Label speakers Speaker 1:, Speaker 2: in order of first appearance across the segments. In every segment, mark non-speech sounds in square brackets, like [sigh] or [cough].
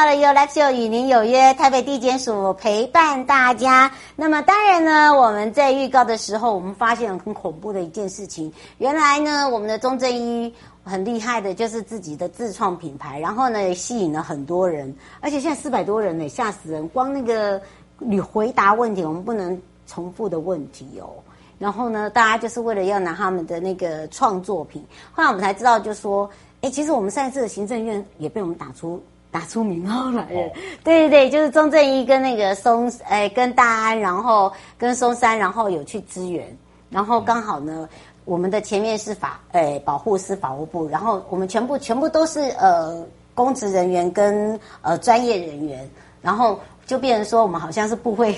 Speaker 1: 到了 You Life Show 与您有约，台北地检署陪伴大家。那么当然呢，我们在预告的时候，我们发现很恐怖的一件事情。原来呢，我们的中正一很厉害的，就是自己的自创品牌，然后呢，也吸引了很多人，而且现在四百多人呢，吓死人！光那个你回答问题，我们不能重复的问题哦。然后呢，大家就是为了要拿他们的那个创作品。后来我们才知道，就说，哎，其实我们上一次的行政院也被我们打出。打出名号来了，对对对，就是钟正一跟那个松，哎，跟大安，然后跟松山，然后有去支援，然后刚好呢，我们的前面是法，哎，保护司法务部，然后我们全部全部都是呃公职人员跟呃专业人员，然后就变成说我们好像是不会，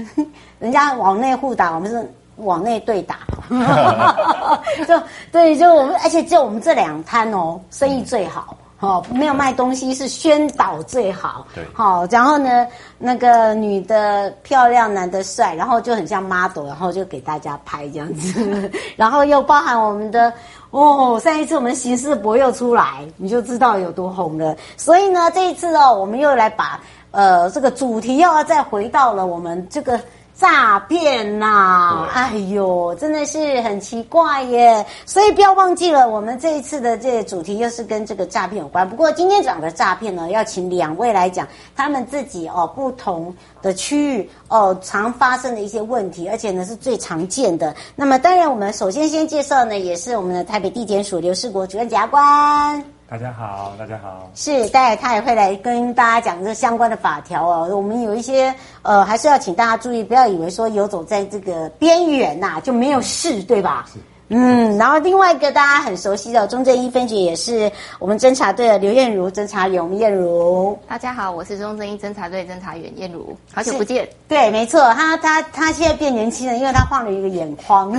Speaker 1: [laughs] 人家往内互打，我们是往内对打，[laughs] 就对，就我们，而且就我们这两摊哦，生意最好。哦，没有卖东西是宣导最好。对，好，然后呢，那个女的漂亮，男的帅，然后就很像 model，然后就给大家拍这样子，[laughs] 然后又包含我们的哦，上一次我们刑事博又出来，你就知道有多红了。所以呢，这一次哦，我们又来把呃这个主题又要再回到了我们这个。诈骗呐、啊，哎呦，真的是很奇怪耶！所以不要忘记了，我们这一次的这个主题又是跟这个诈骗有关。不过今天讲的诈骗呢，要请两位来讲他们自己哦不同的区域哦常发生的一些问题，而且呢是最常见的。那么当然，我们首先先介绍呢，也是我们的台北地检署刘世国主任检察官。
Speaker 2: 大家好，大家好。
Speaker 1: 是，待会他也会来跟大家讲这相关的法条哦。我们有一些呃，还是要请大家注意，不要以为说游走在这个边缘呐就没有事，对吧？是。嗯，然后另外一个大家很熟悉的中正一分局也是我们侦查队的刘艳茹侦查员，艳茹。
Speaker 3: 大家好，我是中正一侦查队侦查员艳茹，好久不见。
Speaker 1: 对，没错，他他他现在变年轻了，因为他换了一个眼眶。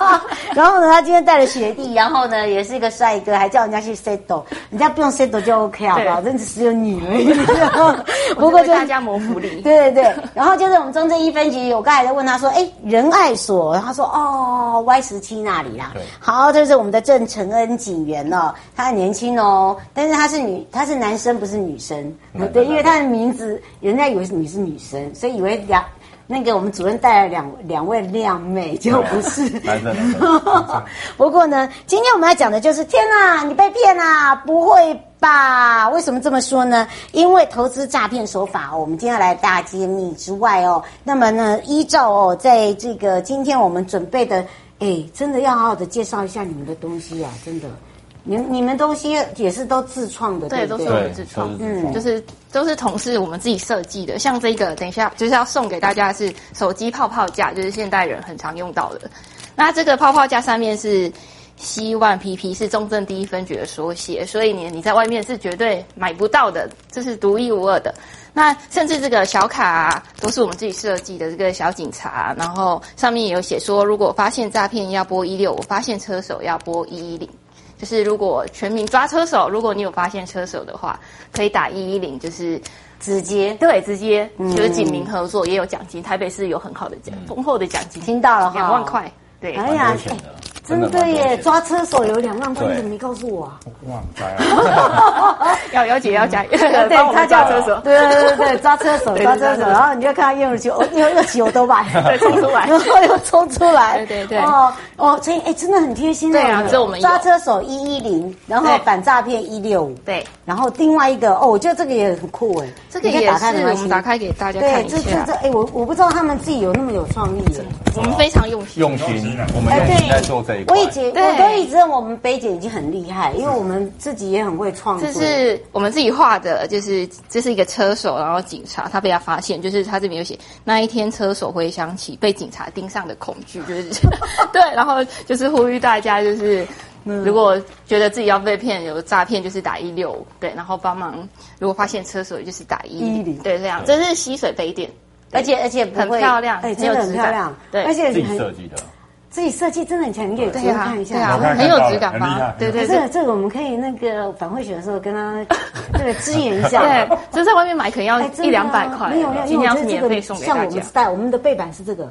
Speaker 1: [laughs] 然后呢，他今天带了学弟，然后呢，也是一个帅哥，还叫人家去 settle，人家不用 settle 就 OK 好不好？真的只有你而已。[laughs]
Speaker 3: 不过就大家谋福利。[laughs]
Speaker 1: 对对对，然后就是我们中正一分局，我刚才在问他说，哎，仁爱所，然后他说哦，Y 十七那里。对好，这是我们的郑承恩警员哦，他很年轻哦，但是他是女，他是男生，不是女生。对，因为他的名字，人家以为你是女生，所以以为两那个我们主任带了两两位靓妹，就不是。[laughs] 不过呢，今天我们要讲的就是，天哪，你被骗啦？不会吧？为什么这么说呢？因为投资诈骗手法哦，我们今天要来大揭秘之外哦，那么呢，依照哦，在这个今天我们准备的。哎，真的要好好的介绍一下你们的东西啊！真的，你你们东西也是都自创的，对，
Speaker 3: 对，对，都是我们自创，嗯，就是都是同事我们自己设计的。像这个，等一下就是要送给大家的是手机泡泡架，就是现代人很常用到的。那这个泡泡架上面是希望 PP，是中正第一分局的缩写，所以你你在外面是绝对买不到的，这是独一无二的。那甚至这个小卡啊，都是我们自己设计的这个小警察，然后上面也有写说，如果发现诈骗要拨一六五，发现车手要拨一一零，就是如果全民抓车手，如果你有发现车手的话，可以打一一零，就是直接对直接就是警民合作，也有奖金。台北市有很好的奖，丰厚的奖金，
Speaker 1: 听到了哈，
Speaker 3: 两万块，对，
Speaker 1: 哎呀。真的耶，抓车手有两万块，你怎么没告诉我啊？哇
Speaker 3: 塞！[laughs] 要姚姐要加，[laughs] 对，他叫车手，
Speaker 1: 对对对对，抓车手，抓车手，然后你就看他用起，[laughs] 哦，又又起我都买，
Speaker 3: 对，冲出来，
Speaker 1: 然后又冲出来，
Speaker 3: 对对对，
Speaker 1: 哦哦，所以哎，真的很贴心的。
Speaker 3: 对啊，这我们
Speaker 1: 抓车手一一零，然后反诈骗一六五，
Speaker 3: 对，
Speaker 1: 然后另外一个哦，我觉得这个也很酷哎，
Speaker 3: 这个也是我们打开给大家看一下。
Speaker 1: 对，这这这，哎，我我不知道他们自己有那么有创意耶，
Speaker 3: 我们非常用心，
Speaker 2: 用心，我们用心在做这。
Speaker 4: 这一块。
Speaker 1: 我一直我都一直认为我们北姐已经很厉害，因为我们自己也很会创作。
Speaker 3: 这是我们自己画的，就是这是一个车手，然后警察他被他发现，就是他这边有写那一天车手回想起被警察盯上的恐惧，就是 [laughs] 对，然后就是呼吁大家就是。如果觉得自己要被骗，有诈骗就是打一六五，对，然后帮忙。如果发现车手，就是打一零，对，这样。这是溪水杯垫，
Speaker 1: 而且而且
Speaker 3: 很漂亮，
Speaker 1: 哎，真的很漂亮，
Speaker 3: 对，
Speaker 4: 而且自己设计的，
Speaker 1: 自己设计真的很强，你可以直接看一下，
Speaker 3: 很有质感吧？对对，
Speaker 1: 这个这个我们可以那个反馈学的时候跟他 [laughs] 这个支援一下。
Speaker 3: 对，这在外面买可能要一两百块，
Speaker 1: 没有，
Speaker 3: 今天要是免费送给大家。
Speaker 1: 像我们 style，我们的背板是这个。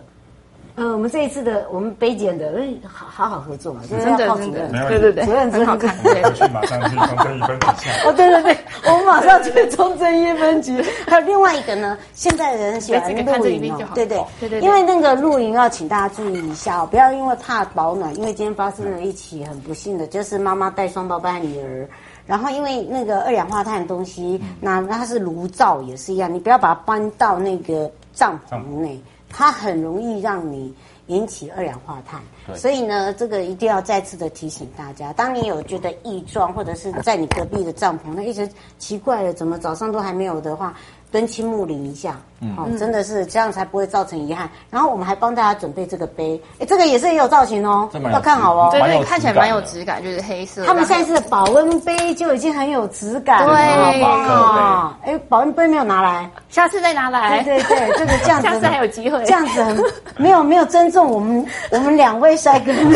Speaker 1: 呃，我们这一次的我们北检的，好好好合作嘛，就是要靠主任，
Speaker 3: 对对对，
Speaker 1: 主任真好看，
Speaker 2: 对，去马上去中正一分局。
Speaker 1: 哦，对对对，我们马上去中正一分局。还有另外一个呢，现在的人喜欢露营哦，对对对。对，因为那个露营要请大家注意一下哦，不要因为怕保暖，因为今天发生了一起很不幸的，就是妈妈带双胞胎女儿，然后因为那个二氧化碳的东西，那那它是炉灶也是一样，你不要把它搬到那个帐篷内。它很容易让你引起二氧化碳，所以呢，这个一定要再次的提醒大家：当你有觉得异状，或者是在你隔壁的帐篷，那一直奇怪了，怎么早上都还没有的话。敦亲睦邻一下，好，真的是这样才不会造成遗憾。然后我们还帮大家准备这个杯，哎，这个也是很有造型哦，要看好哦。
Speaker 3: 对对，看起来蛮有质感，就是黑色。
Speaker 1: 他们现在是保温杯就已经很有质感了。
Speaker 3: 对
Speaker 1: 啊，哎，保温杯没有拿来，
Speaker 3: 下次再拿来。
Speaker 1: 对对对，这个这样子，[laughs]
Speaker 3: 下次还有机会。
Speaker 1: 这样子很没有没有尊重我们我们两位帅哥。
Speaker 3: 不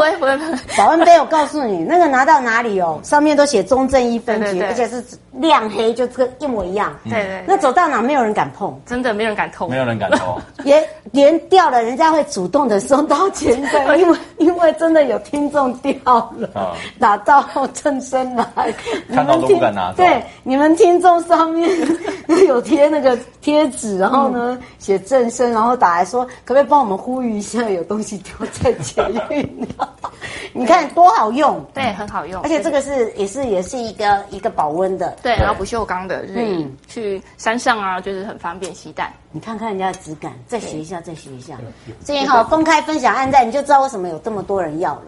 Speaker 3: 会不会不会，
Speaker 1: 保温杯我告诉你，那个拿到哪里哦，上面都写中正一分局，而且是亮黑，就这个一模一样。
Speaker 3: 对对，
Speaker 1: 那走到哪没有人敢碰，
Speaker 3: 真的没有人敢碰，
Speaker 4: 没有人敢碰，[laughs]
Speaker 1: 连连掉了，人家会主动的送到前台，[laughs] 因为因为真的有听众掉了，打到正身来，
Speaker 4: 看到都不敢拿。
Speaker 1: 对，你们听众上面 [laughs] 有贴那个贴纸，然后呢写正身，然后打来说，可不可以帮我们呼吁一下，有东西丢在捷运？你看多好用，
Speaker 3: 对，很好用，
Speaker 1: 而且这个是也是也是一个一个保温的，
Speaker 3: 对，然后不锈钢的，就是去。山上啊，就是很方便携带。
Speaker 1: 你看看人家的质感，再学一下，再学一下。这样好，公开分享按赞，你就知道为什么有这么多人要了。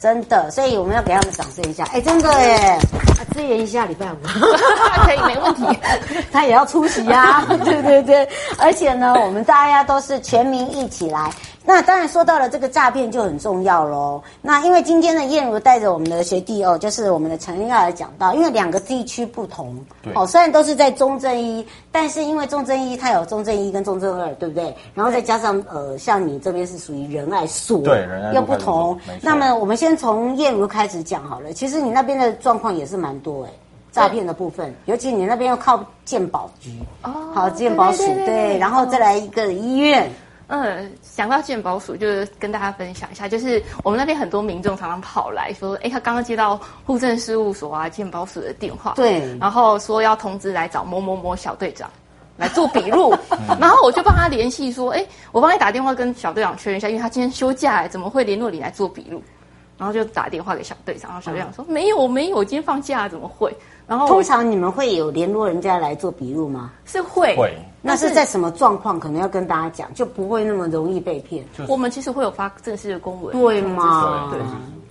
Speaker 1: 真的，所以我们要给他们掌声一下。哎，真的耶！啊，支援一下礼拜五，[laughs]
Speaker 3: 可以没问题。[laughs]
Speaker 1: 他也要出席呀，对对对。而且呢，我们大家都是全民一起来。那当然说到了这个诈骗就很重要喽。那因为今天的燕如带着我们的学弟哦，就是我们的陈要来讲到，因为两个地区不同，对哦，虽然都是在中正一，但是因为中正一它有中正一跟中正二，对不对？然后再加上呃，像你这边是属于仁爱所，
Speaker 4: 对，仁爱
Speaker 1: 又不同。那么我们先从燕如开始讲好了。其实你那边的状况也是蛮多哎，诈骗的部分，尤其你那边要靠鉴宝局哦，好鉴宝署对，然后再来一个医院。
Speaker 3: 嗯，想到健保署，就是跟大家分享一下，就是我们那边很多民众常常跑来说，哎，他刚刚接到户政事务所啊健保署的电话，
Speaker 1: 对，
Speaker 3: 然后说要通知来找某某某小队长来做笔录，[laughs] 然后我就帮他联系说，哎，我帮你打电话跟小队长确认一下，因为他今天休假，怎么会联络你来做笔录？然后就打电话给小队长，然后小队长说，没有没有，我今天放假，怎么会？然后
Speaker 1: 通常你们会有联络人家来做笔录吗？
Speaker 3: 是会，
Speaker 4: 会。
Speaker 1: 那是在什么状况？可能要跟大家讲，就不会那么容易被骗。
Speaker 3: 我们其实会有发正式的公文，
Speaker 1: 对吗？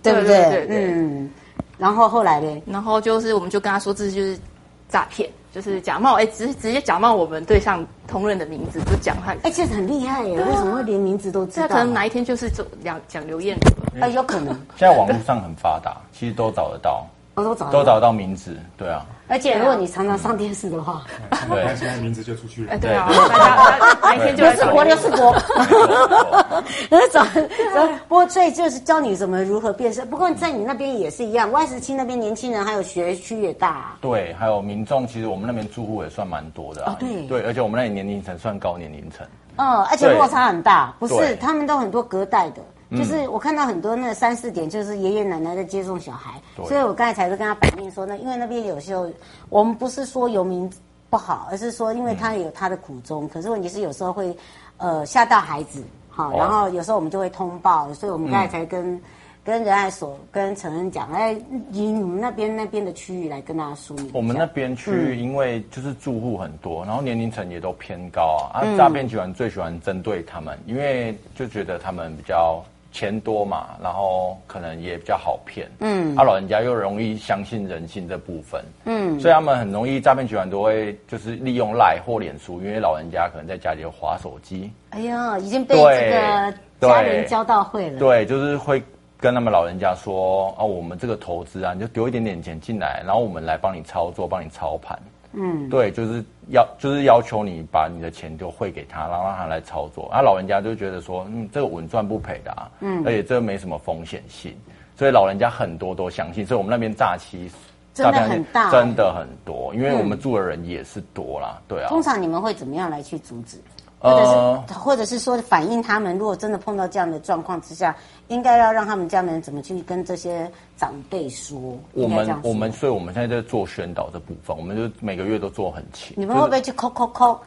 Speaker 1: 对，对不对？嗯。然后后来呢？
Speaker 3: 然后就是我们就跟他说，这就是诈骗，就是假冒，哎，直直接假冒我们对象同仁的名字，就讲他。
Speaker 1: 哎，这很厉害耶！为什么会连名字都知道？
Speaker 3: 可能哪一天就是讲讲刘彦
Speaker 1: 祖，哎，有可能。[laughs]
Speaker 4: 现在网络上很发达，其实都找得到。
Speaker 1: 都找
Speaker 4: 都找得到名字，对啊。
Speaker 1: 而且如果你常常上电视的话，
Speaker 2: 对，现在名字就出去了。
Speaker 3: 对啊，大家哪一天就来 [laughs] 找。
Speaker 1: 刘世国，刘世国。那找，不过所以就是教你怎么如何辨识。不过在你那边也是一样，外十七那边年轻人还有学区也大。
Speaker 4: 对，还有民众，其实我们那边住户也算蛮多的啊。对对，而且我们那里年龄层算高年龄层。
Speaker 1: 嗯，而且落差很大，不是他们都很多隔代的。就是我看到很多那三四点，就是爷爷奶奶在接送小孩，对。所以我刚才才是跟他反映说，那因为那边有时候我们不是说游民不好，而是说因为他有他的苦衷，嗯、可是问题是有时候会呃吓到孩子，好，然后有时候我们就会通报，所以我们刚才才跟。嗯。跟仁爱所跟陈恩讲，哎，以你们那边那边的区域来跟大家说明。
Speaker 4: 我们那边区域因为就是住户很多，然后年龄层也都偏高啊，啊，诈骗集团最喜欢针对他们，因为就觉得他们比较钱多嘛，然后可能也比较好骗，嗯，他、啊、老人家又容易相信人性这部分，嗯，所以他们很容易诈骗集团都会就是利用赖或脸书，因为老人家可能在家里有滑手机，
Speaker 1: 哎呀，已经被这个家人教到会了，
Speaker 4: 对，就是会跟他们老人家说啊，我们这个投资啊，你就丢一点点钱进来，然后我们来帮你操作，帮你操盘。嗯，对，就是要就是要求你把你的钱就汇给他，然后让他来操作。那、啊、老人家就觉得说，嗯，这个稳赚不赔的啊，嗯，而且这个没什么风险性，所以老人家很多都相信。所以我们那边诈欺
Speaker 1: 真的很大，
Speaker 4: 真的很多，因为我们住的人也是多啦，对啊。
Speaker 1: 通常你们会怎么样来去阻止？或者是，或者是说反映他们，如果真的碰到这样的状况之下，应该要让他们家人怎么去跟这些长辈说？
Speaker 4: 我们我们，所以我们现在在做宣导这部分，我们就每个月都做很勤。
Speaker 1: 你们会不会去扣扣扣？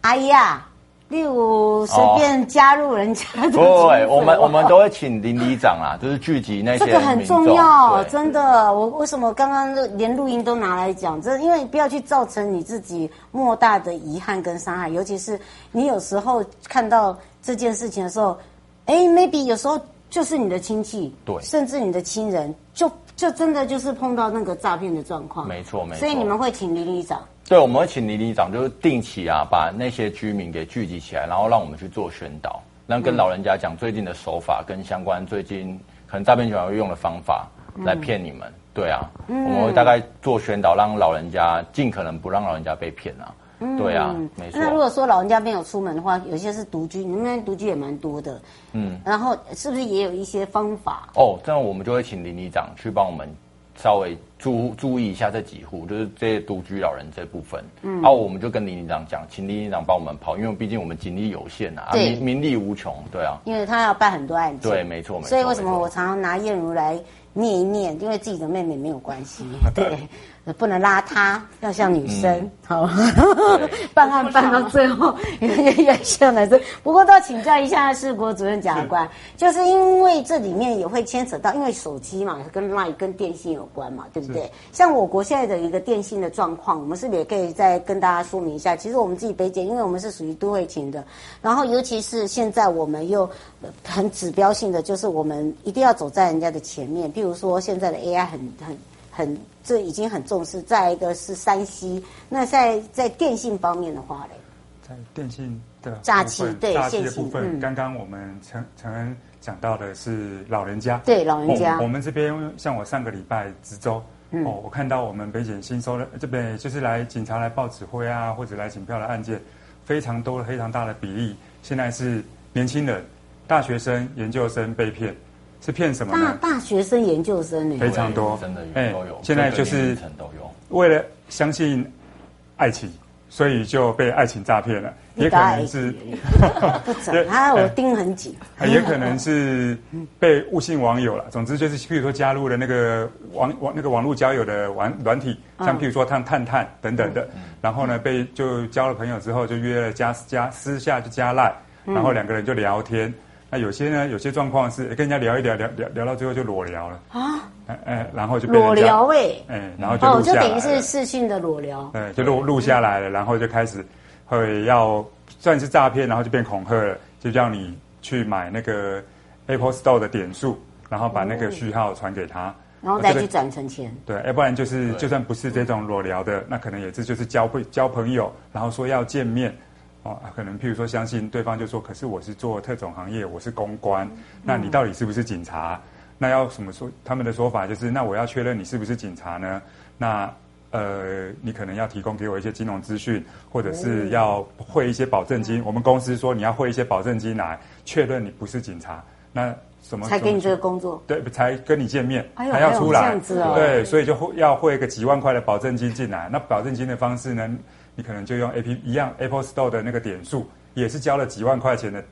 Speaker 1: 哎呀！例如随便加入人家的，[laughs]
Speaker 4: 对，我们我们都会请邻里长啊，就是聚集那些。
Speaker 1: 这个很重要，真的。我为什么刚刚连录音都拿来讲？这因为不要去造成你自己莫大的遗憾跟伤害，尤其是你有时候看到这件事情的时候，哎，maybe 有时候就是你的亲戚，
Speaker 4: 对，
Speaker 1: 甚至你的亲人，就就真的就是碰到那个诈骗的状况。
Speaker 4: 没错，没错。
Speaker 1: 所以你们会请邻里长。
Speaker 4: 对，我们会请邻里长，就是定期啊，把那些居民给聚集起来，然后让我们去做宣导，然后跟老人家讲最近的手法跟相关最近可能诈骗集团会用的方法来骗你们。嗯、对啊，嗯、我们会大概做宣导，让老人家尽可能不让老人家被骗啊。嗯、对啊，没错。
Speaker 1: 那如果说老人家没有出门的话，有些是独居，你们那边独居也蛮多的。嗯，然后是不是也有一些方法？
Speaker 4: 哦，这样我们就会请林里长去帮我们。稍微注注意一下这几户，就是这些独居老人这部分，嗯，然后我们就跟邻里长讲，请邻里长帮我们跑，因为毕竟我们精力有限啊，对。啊，名名利无穷，对啊，
Speaker 1: 因为他要办很多案件，
Speaker 4: 对，没错，没错。
Speaker 1: 所以为什么我常常拿燕如来念一念，因为自己的妹妹没有关系，[laughs] 对。不能邋遢，要像女生，嗯、好。办案办到最后，越越像男生。不过都要请教一下是国主任检察官，就是因为这里面也会牵扯到，因为手机嘛，跟 LINE 跟电信有关嘛，对不对？像我国现在的一个电信的状况，我们是不是也可以再跟大家说明一下？其实我们自己北检，因为我们是属于都会勤的，然后尤其是现在我们又很指标性的，就是我们一定要走在人家的前面。譬如说现在的 AI 很很。很，这已经很重视。再一个是山西那在在电信方面的话嘞，
Speaker 2: 在电信的
Speaker 1: 诈欺，对
Speaker 2: 诈欺的部分，嗯、刚刚我们陈陈恩讲到的是老人家，
Speaker 1: 对老人家，
Speaker 2: 我们这边像我上个礼拜值周，嗯、哦，我看到我们北检新收的这边就是来警察来报指挥啊，或者来警票的案件，非常多非常大的比例，现在是年轻人、大学生、研究生被骗。是骗什么呢？
Speaker 1: 大大学生、研究生呢？
Speaker 2: 非常多，
Speaker 4: 真的有都有。
Speaker 2: 现在就是为了相信爱情，所以就被爱情诈骗了。也可能是 [laughs]
Speaker 1: 不整，他我盯很紧。
Speaker 2: 也可能是被误信网友了。总之就是，譬如说加入了那个网网那个网络交友的网软体，像譬如说探探探等等的。然后呢，被就交了朋友之后，就约了加加私下就加赖，然后两个人就聊天。那有些呢，有些状况是跟人家聊一聊，聊聊聊到最后就裸聊了。啊，哎哎，然后就
Speaker 1: 裸聊哎，
Speaker 2: 哎，然后就录下来，
Speaker 1: 哦，就等于是视讯的裸聊，
Speaker 2: 对，就录录下来了，然后就开始会要算是诈骗，然后就变恐吓了，就叫你去买那个 Apple Store 的点数，然后把那个序号传给他，
Speaker 1: 然后再去转成钱，
Speaker 2: 对，要不然就是就算不是这种裸聊的，那可能也是就是交会交朋友，然后说要见面。哦，可能譬如说，相信对方就说，可是我是做特种行业，我是公关，那你到底是不是警察？那要什么说？他们的说法就是，那我要确认你是不是警察呢？那呃，你可能要提供给我一些金融资讯，或者是要汇一些保证金。我们公司说你要汇一些保证金来确认你不是警察。那什么？
Speaker 1: 才给你这个工作？
Speaker 2: 对，才跟你见面，还要出来。对，所以就会要汇个几万块的保证金进来。那保证金的方式呢？你可能就用 A P 一样 Apple Store 的那个点数，也是交了几万块钱的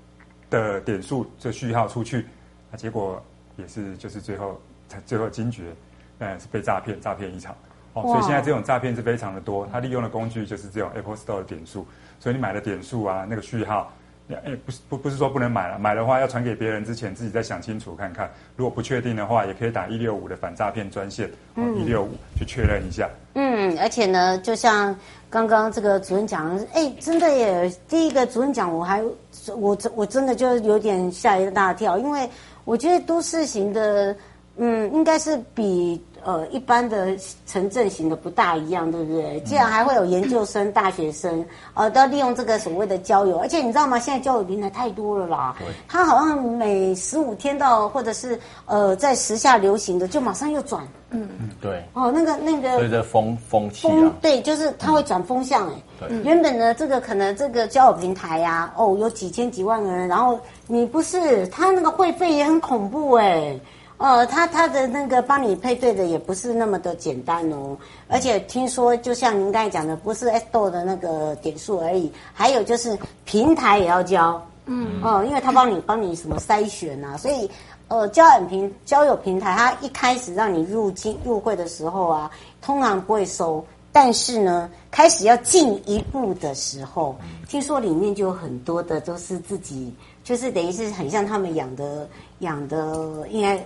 Speaker 2: 的点数这序号出去，那，结果也是就是最后才最后惊觉，嗯，是被诈骗诈骗一场哦。所以现在这种诈骗是非常的多，它利用的工具就是这种 Apple Store 的点数，所以你买的点数啊，那个序号哎，不是不不是说不能买了，买的话要传给别人之前自己再想清楚看看。如果不确定的话，也可以打一六五的反诈骗专线，一六五去确认一下。
Speaker 1: 嗯，而且呢，就像刚刚这个主任讲的，哎，真的耶，第一个主任讲，我还我我真的就有点吓一大跳，因为我觉得都市型的，嗯，应该是比。呃，一般的城镇型的不大一样，对不对？既然还会有研究生、大学生，呃，都要利用这个所谓的交友，而且你知道吗？现在交友平台太多了啦。对。他好像每十五天到，或者是呃，在时下流行的，就马上又转。
Speaker 4: 嗯嗯，对。
Speaker 1: 哦，那个那个。
Speaker 4: 随着风风气啊。
Speaker 1: 对，就是它会转风向哎。对。原本呢，这个可能这个交友平台呀、啊，哦，有几千几万个人，然后你不是他那个会费也很恐怖哎。呃，他他的那个帮你配对的也不是那么的简单哦，而且听说就像您刚才讲的，不是 S 豆的那个点数而已，还有就是平台也要交，嗯，哦、呃，因为他帮你帮你什么筛选啊，所以呃，交友平交友平台，他一开始让你入境入会的时候啊，通常不会收，但是呢，开始要进一步的时候，听说里面就有很多的都是自己，就是等于是很像他们养的养的应该。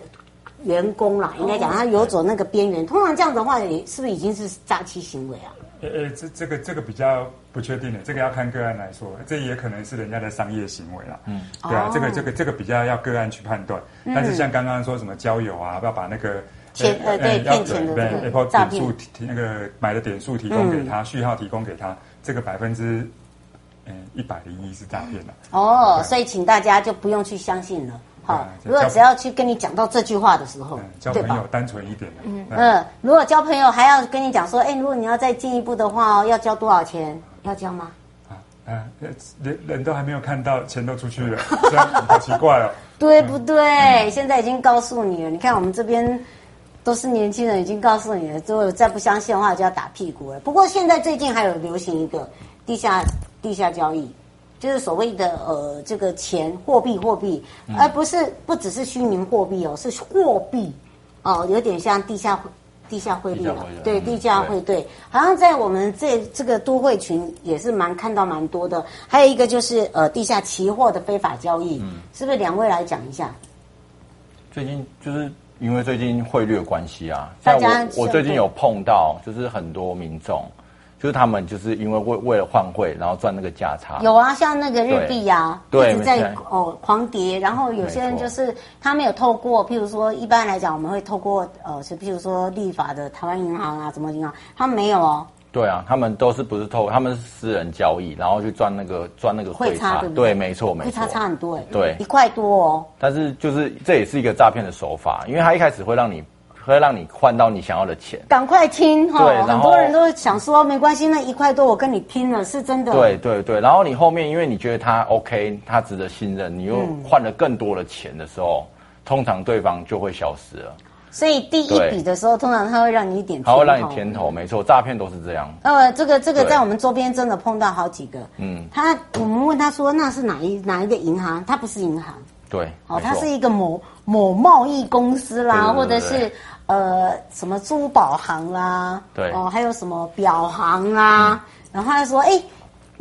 Speaker 1: 员工啦，应该讲他游走那个边缘，通常这样的话，也是不是已经是诈欺行为啊？
Speaker 2: 呃呃，这这个这个比较不确定的，这个要看个案来说，这也可能是人家的商业行为啦。嗯，对啊，这个这个这个比较要个案去判断。但是像刚刚说什么交友啊，要把那个
Speaker 1: 钱呃对骗钱的对
Speaker 2: Apple 点数提那个买的点数提供给他，序号提供给他，这个百分之嗯一百零一是诈骗的。
Speaker 1: 哦，所以请大家就不用去相信了。好，如果只要去跟你讲到这句话的时候，
Speaker 2: 交朋友单纯一点的，嗯
Speaker 1: 嗯，如果交朋友还要跟你讲说，哎，如果你要再进一步的话哦，要交多少钱？要交吗？啊
Speaker 2: 啊，人人都还没有看到，钱都出去了，这样好奇怪哦，
Speaker 1: 对不对？现在已经告诉你了，你看我们这边都是年轻人，已经告诉你了，如果再不相信的话，就要打屁股了。不过现在最近还有流行一个地下地下交易。就是所谓的呃，这个钱货币货币，而不是不只是虚拟货币哦，是货币哦，有点像地下地下汇率了，对，地下汇兑，好像在我们这这个都会群也是蛮看到蛮多的。还有一个就是呃，地下期货的非法交易，嗯，是不是两位来讲一下？
Speaker 4: 最近就是因为最近汇率的关系啊，大家我我最近有碰到，就是很多民众。就是他们就是因为为为了换汇，然后赚那个价差。
Speaker 1: 有啊，像那个日币啊，一直在哦狂跌。然后有些人就是他没有透过，譬如说一般来讲，我们会透过呃，就譬如说立法的台湾银行啊，什么银行，他们没有哦。
Speaker 4: 对啊，他们都是不是透，他们是私人交易，然后去赚那个赚那个汇差，对，对，没错没错，
Speaker 1: 汇差差很多哎，
Speaker 4: 对，
Speaker 1: 一块多哦。
Speaker 4: 但是就是这也是一个诈骗的手法，因为他一开始会让你。会让你换到你想要的钱，
Speaker 1: 赶快听哈！对，很多人都想说没关系，那一块多我跟你拼了，是真的。
Speaker 4: 对对对，然后你后面因为你觉得他 OK，他值得信任，你又换了更多的钱的时候，嗯、通常对方就会消失了。
Speaker 1: 所以第一笔的时候，通常他会让你一点，
Speaker 4: 他会让你甜头，没错，诈骗都是这样。
Speaker 1: 呃，这个这个在我们周边真的碰到好几个。嗯，他我们问他说那是哪一哪一个银行？他不是银行。
Speaker 4: 对，
Speaker 1: 哦，他是一个某某贸易公司啦，或者是。呃，什么珠宝行啦、哦，还有什么表行啦、然后他就说，哎，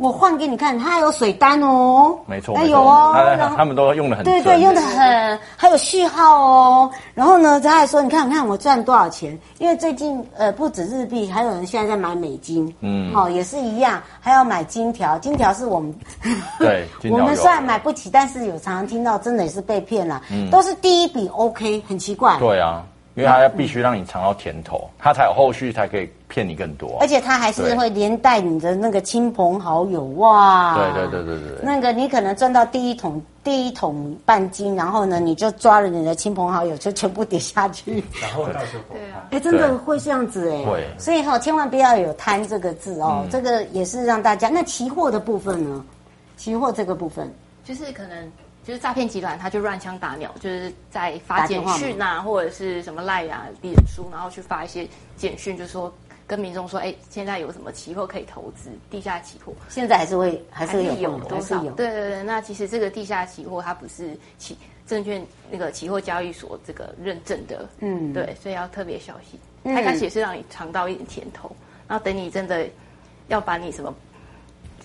Speaker 1: 我换给你看，他还有水单哦，
Speaker 4: 没错，
Speaker 1: 还有哦，
Speaker 4: 他他们都用的很
Speaker 1: 对对，用的很，还有序号哦，然后呢，他还说，你看，你看我赚多少钱？因为最近呃，不止日币，还有人现在在买美金，嗯，好、哦，也是一样，还要买金条，金条是我们 [laughs] [laughs]
Speaker 4: 对，
Speaker 1: 我们虽然买不起，但是有常常听到，真的也是被骗了，嗯，都是第一笔 OK，很奇怪，
Speaker 4: 对啊。因为他要必须让你尝到甜头，嗯、他才有后续才可以骗你更多。
Speaker 1: 而且他还是会连带你的那个亲朋好友哇。
Speaker 4: 对对对对对。
Speaker 1: 那个你可能赚到第一桶第一桶半斤，然后呢，你就抓了你的亲朋好友，就全部跌下去。
Speaker 2: 然后到时候。[laughs] 对啊。
Speaker 1: 哎，真的会这样子哎。
Speaker 4: 会。
Speaker 1: 所以哈，千万不要有贪这个字哦。嗯、这个也是让大家。那期货的部分呢？期货这个部分，
Speaker 3: 就是可能。就是诈骗集团，他就乱枪打鸟，就是在发简讯啊，或者是什么赖啊、脸书，然后去发一些简讯，就说跟民众说，哎，现在有什么期货可以投资，地下期货，
Speaker 1: 现在还是会还是有，
Speaker 3: 有多少？对对对，那其实这个地下期货它不是期证券那个期货交易所这个认证的，嗯，对，所以要特别小心。他开始也是让你尝到一点甜头，然后等你真的要把你什么。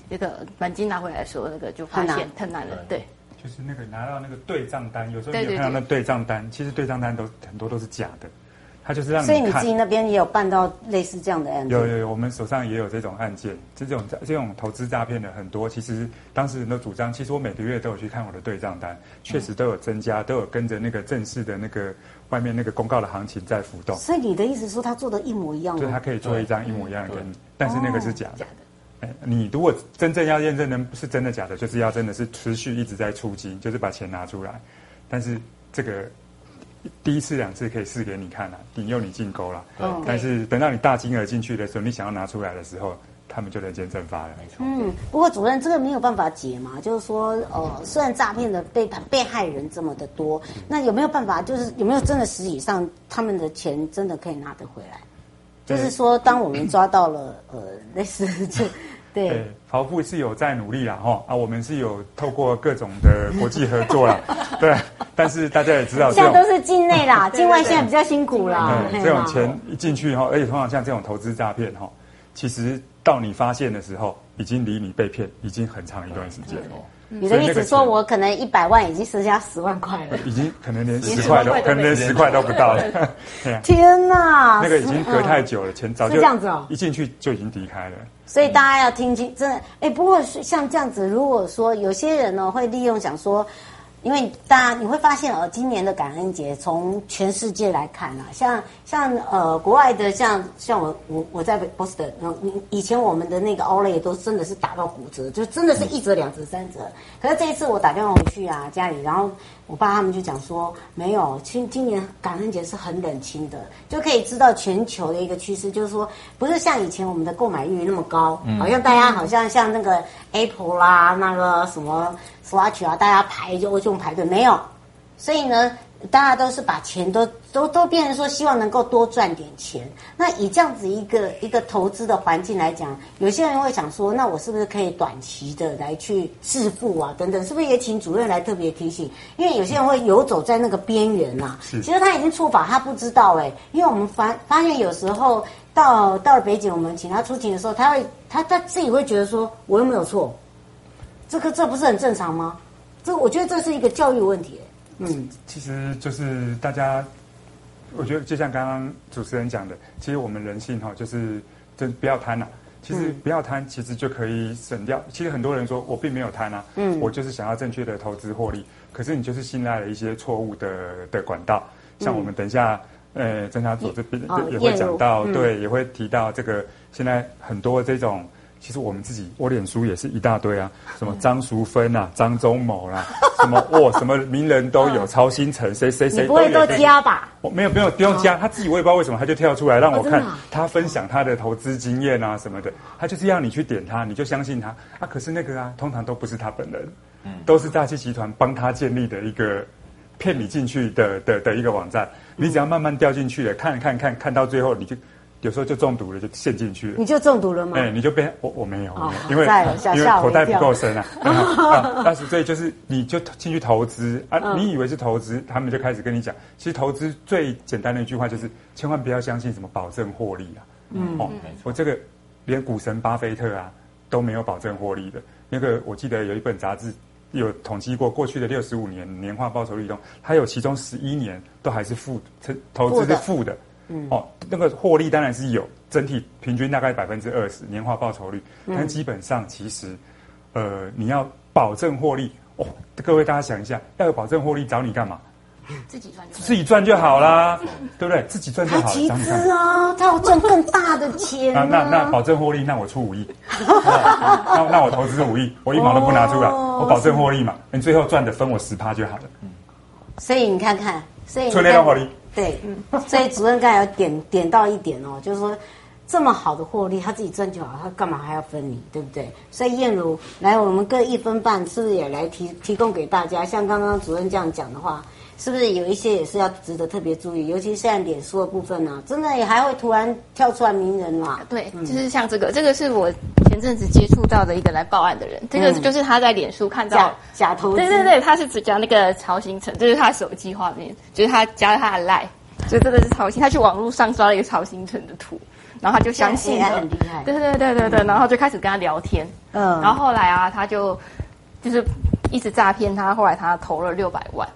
Speaker 3: 那个本金拿回来的时候，那个就发现太难了，对。
Speaker 2: 就是那个拿到那个对账单，有时候你有看到那对账单，其实对账单都很多都是假的。他就是让你看，
Speaker 1: 所以你自己那边也有办到类似这样的案件？
Speaker 2: 有有有，我们手上也有这种案件，这种这种投资诈骗的很多。其实当事人都主张，其实我每个月都有去看我的对账单，确实都有增加，都有跟着那个正式的那个外面那个公告的行情在浮动。
Speaker 1: 所以你的意思说他做的一模一样吗？
Speaker 2: 对，他可以做一张一模一样的给你，但是那个是假的。哎，你如果真正要验证的是真的假的，就是要真的是持续一直在出金，就是把钱拿出来，但是这个。第一次、两次可以试给你看了，引诱你进沟了。嗯，但是等到你大金额进去的时候，你想要拿出来的时候，他们就人间蒸发了。没错。
Speaker 1: 嗯，不过主任，这个没有办法解嘛？就是说，呃，虽然诈骗的被被害人这么的多，那有没有办法？就是有没有真的实际上他们的钱真的可以拿得回来？就是说，当我们抓到了，[laughs] 呃，类似这。对，
Speaker 2: 豪富是有在努力啦，哈啊，我们是有透过各种的国际合作啦，[laughs] 对，但是大家也知道，
Speaker 1: 现在都是境内啦，[laughs] 境外现在比较辛苦啦。
Speaker 2: 对，这种钱一进去哈，而且通常像这种投资诈骗哈，其实到你发现的时候，已经离你被骗已经很长一段时间哦。
Speaker 1: 你的意思说我可能一百万已经剩下十万块了，
Speaker 2: 已经 [laughs] 可能连十块都可能连十块都不到了。[laughs]
Speaker 1: 天哪，
Speaker 2: 那个已经隔太久了，钱早就这样子哦，一进去就已经离开了。
Speaker 1: 所以大家要听清，真的哎。不过像这样子，如果说有些人呢会利用想说。因为大家你会发现呃，今年的感恩节从全世界来看啊，像像呃国外的像像我我我在波士顿，然后以前我们的那个 o l a y 都真的是打到骨折，就真的是一折、两折、三折。可是这一次我打电话回去啊，家里，然后我爸他们就讲说，没有，今今年感恩节是很冷清的，就可以知道全球的一个趋势，就是说不是像以前我们的购买欲那么高，好像大家好像像那个 Apple 啦，那个什么。Swatch 啊，大家排就就排队没有，所以呢，大家都是把钱都都都变成说希望能够多赚点钱。那以这样子一个一个投资的环境来讲，有些人会想说，那我是不是可以短期的来去致富啊？等等，是不是也请主任来特别提醒？因为有些人会游走在那个边缘呐。是。其实他已经触法，他不知道哎、欸。因为我们发发现有时候到到了北京，我们请他出庭的时候，他会他他自己会觉得说，我又没有错。这个这不是很正常吗？这我觉得这是一个教育问题。嗯，
Speaker 2: 其实就是大家，我觉得就像刚刚主持人讲的，其实我们人性哈，就是真不要贪呐。其实不要贪，其实就可以省掉。其实很多人说我并没有贪啊，嗯，我就是想要正确的投资获利。可是你就是信赖了一些错误的的管道，像我们等一下，呃，侦查组这边也会讲到，对，也会提到这个现在很多这种。其实我们自己，我脸书也是一大堆啊，什么张淑芬啊、张忠谋啦，什么哦，什么名人都有，曹兴诚，谁谁谁，
Speaker 1: 你不会都加吧？
Speaker 2: 我没有没有不用加，他自己我也不知道为什么他就跳出来让我看他分享他的投资经验啊什么的，他就是要你去点他，你就相信他啊。可是那个啊，通常都不是他本人，都是诈欺集团帮他建立的一个骗你进去的的的一个网站，你只要慢慢掉进去了，看看看看到最后你就。有时候就中毒了，就陷进去了。
Speaker 1: 你就中毒了吗？
Speaker 2: 哎，你就变我我没有，因为因为口袋不够深啊。但 [laughs] 是 [laughs] 所以就是你就进去投资啊，你以为是投资，他们就开始跟你讲，其实投资最简单的一句话就是，千万不要相信什么保证获利啊。嗯，哦，我这个连股神巴菲特啊都没有保证获利的。那个我记得有一本杂志有统计过，过去的六十五年年化报酬率中，还有其中十一年都还是负，投资是负的。嗯，哦，那个获利当然是有，整体平均大概百分之二十年化报酬率，但基本上其实，呃，你要保证获利哦，各位大家想一下，要有保证获利找你干嘛？
Speaker 3: 自己赚就
Speaker 2: 自己赚就好啦，对不对？自己赚就好了。
Speaker 1: 集资啊，他要赚更大的钱。
Speaker 2: 那那那保证获利，那我出五亿，那那我投资五亿，我一毛都不拿出来，我保证获利嘛，你最后赚的分我十趴就好了。嗯，
Speaker 1: 所以你看看，所以
Speaker 2: 纯利获利。
Speaker 1: 对，[laughs] 所以主任刚才有点点到一点哦，就是说这么好的获利，他自己赚就好，他干嘛还要分你，对不对？所以燕如来，我们各一分半，是不是也来提提供给大家？像刚刚主任这样讲的话，是不是有一些也是要值得特别注意？尤其是现在脸书的部分呢、啊，真的也还会突然跳出来名人嘛？
Speaker 3: 对，就是像这个，这个是我前阵子接触到的一个来报案的人，这个就是他在脸书看到假，
Speaker 1: 假投资，
Speaker 3: 对对对，他是只讲那个曹兴诚，这是他手机画面，就是他加了他的赖，就真的是曹兴，他去网络上刷了一个曹兴成的图，然后他就相信了，
Speaker 1: 很厉害，
Speaker 3: 对对对对对，然后就开始跟他聊天，嗯，然后后来啊，他就就是一直诈骗他，后来他投了六百万。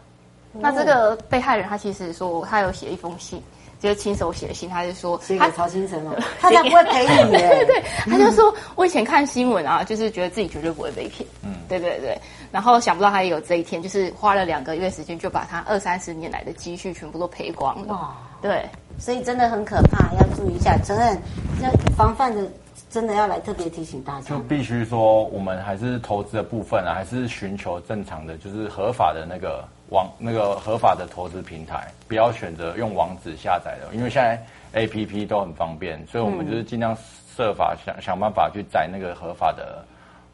Speaker 3: 那这个被害人他其实说他有写一封信。就是亲手写的信，他就说
Speaker 1: 他曹兴诚哦，[laughs] 他才不会赔你耶。[laughs]
Speaker 3: 对对，他就说，我以前看新闻啊，就是觉得自己绝对不会被骗。嗯，对对对。然后想不到他也有这一天，就是花了两个月时间，就把他二三十年来的积蓄全部都赔光了。哇，对，
Speaker 1: 所以真的很可怕，要注意一下。承认要防范的，真的要来特别提醒大家。
Speaker 4: 就必须说，我们还是投资的部分啊，还是寻求正常的，就是合法的那个。网那个合法的投资平台，不要选择用网址下载的，因为现在 APP 都很方便，所以我们就是尽量设法想、嗯、想办法去载那个合法的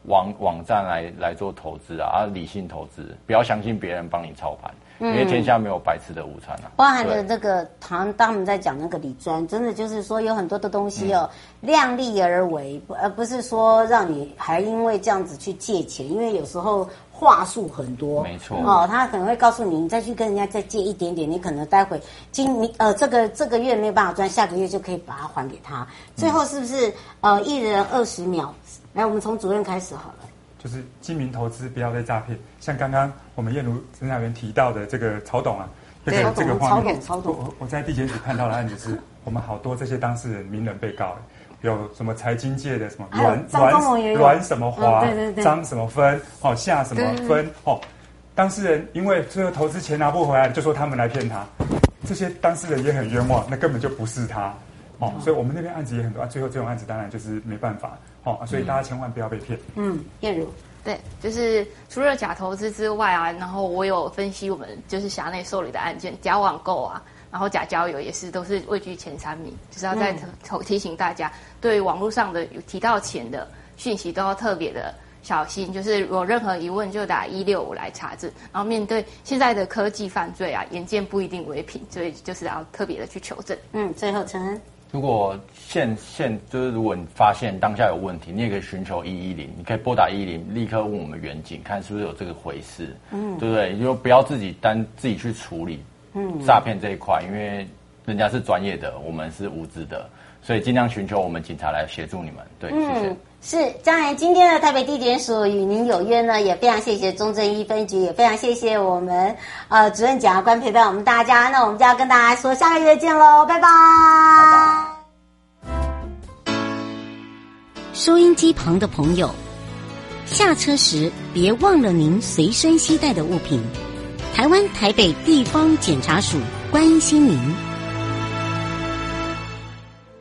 Speaker 4: 网网站来来做投资啊，啊，理性投资，不要相信别人帮你操盘，嗯、因为天下没有白吃的午餐啊。
Speaker 1: 包含的这个，好像当我们在讲那个李专，真的就是说有很多的东西哦，嗯、量力而为，而不是说让你还因为这样子去借钱，因为有时候。话术很多，
Speaker 4: 没错
Speaker 1: 哦，他可能会告诉你，你再去跟人家再借一点点，你可能待会今你呃这个这个月没有办法赚，下个月就可以把它还给他。最后是不是呃一人二十秒？来，我们从主任开始好了。
Speaker 2: 就是精明投资，不要被诈骗。像刚刚我们燕如侦查员提到的这个曹董啊，这个这个画面，
Speaker 1: 曹董，曹董，
Speaker 2: 我我在地检署看到的案子是，我们好多这些当事人名人被告。有什么财经界的什么阮阮阮什么华，张什么分哦，夏什么分哦，当事人因为最后投资钱拿不回来，就说他们来骗他，这些当事人也很冤枉，那根本就不是他。哦，所以我们那边案子也很多啊，最后这种案子当然就是没办法。哦，所以大家千万不要被骗。
Speaker 1: 嗯，燕如，
Speaker 3: 对，就是除了假投资之外啊，然后我有分析我们就是辖内受理的案件，假网购啊。然后假交友也是都是位居前三名，就是要再提醒大家，对网络上的有提到钱的讯息都要特别的小心。就是有任何疑问就打一六五来查证。然后面对现在的科技犯罪啊，眼见不一定为凭，所以就是要特别的去求证。
Speaker 1: 嗯，最后陈恩，
Speaker 4: 如果现现就是如果你发现当下有问题，你也可以寻求一一零，你可以拨打一一零，立刻问我们远景看是不是有这个回事，嗯，对不对？你就不要自己单自己去处理。嗯，诈骗这一块，因为人家是专业的，我们是无知的，所以尽量寻求我们警察来协助你们。对，嗯、谢谢。
Speaker 1: 是，当然今天的台北地检署与您有约呢，也非常谢谢中正一分局，也非常谢谢我们呃主任检察官陪伴我们大家。那我们就要跟大家说，下个月见喽，拜拜。拜拜。收音机旁的朋友，下车时别忘了您随身携带的物品。台湾台北地方检察署关心您。